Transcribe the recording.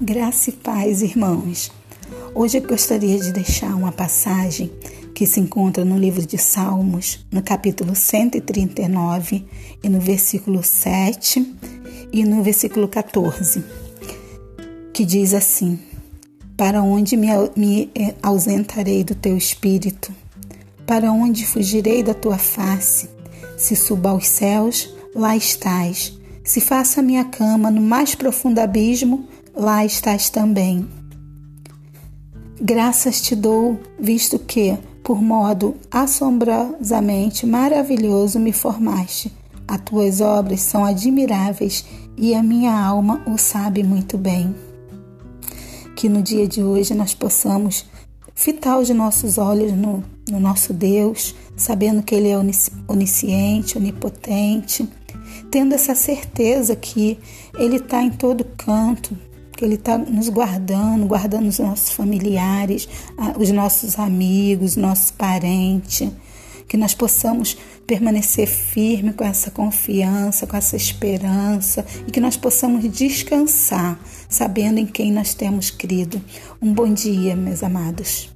Graça e paz, irmãos. Hoje eu gostaria de deixar uma passagem que se encontra no livro de Salmos, no capítulo 139, e no versículo 7 e no versículo 14, que diz assim: Para onde me ausentarei do teu espírito? Para onde fugirei da tua face? Se suba aos céus, lá estás. Se faça minha cama no mais profundo abismo, lá estás também. Graças te dou, visto que, por modo assombrosamente maravilhoso, me formaste. As tuas obras são admiráveis e a minha alma o sabe muito bem. Que no dia de hoje nós possamos fitar os nossos olhos no, no nosso Deus, sabendo que Ele é onisciente, onipotente, tendo essa certeza que Ele está em todo canto, que Ele está nos guardando, guardando os nossos familiares, os nossos amigos, nossos parentes, que nós possamos permanecer firme com essa confiança, com essa esperança e que nós possamos descansar, sabendo em quem nós temos crido. Um bom dia, meus amados.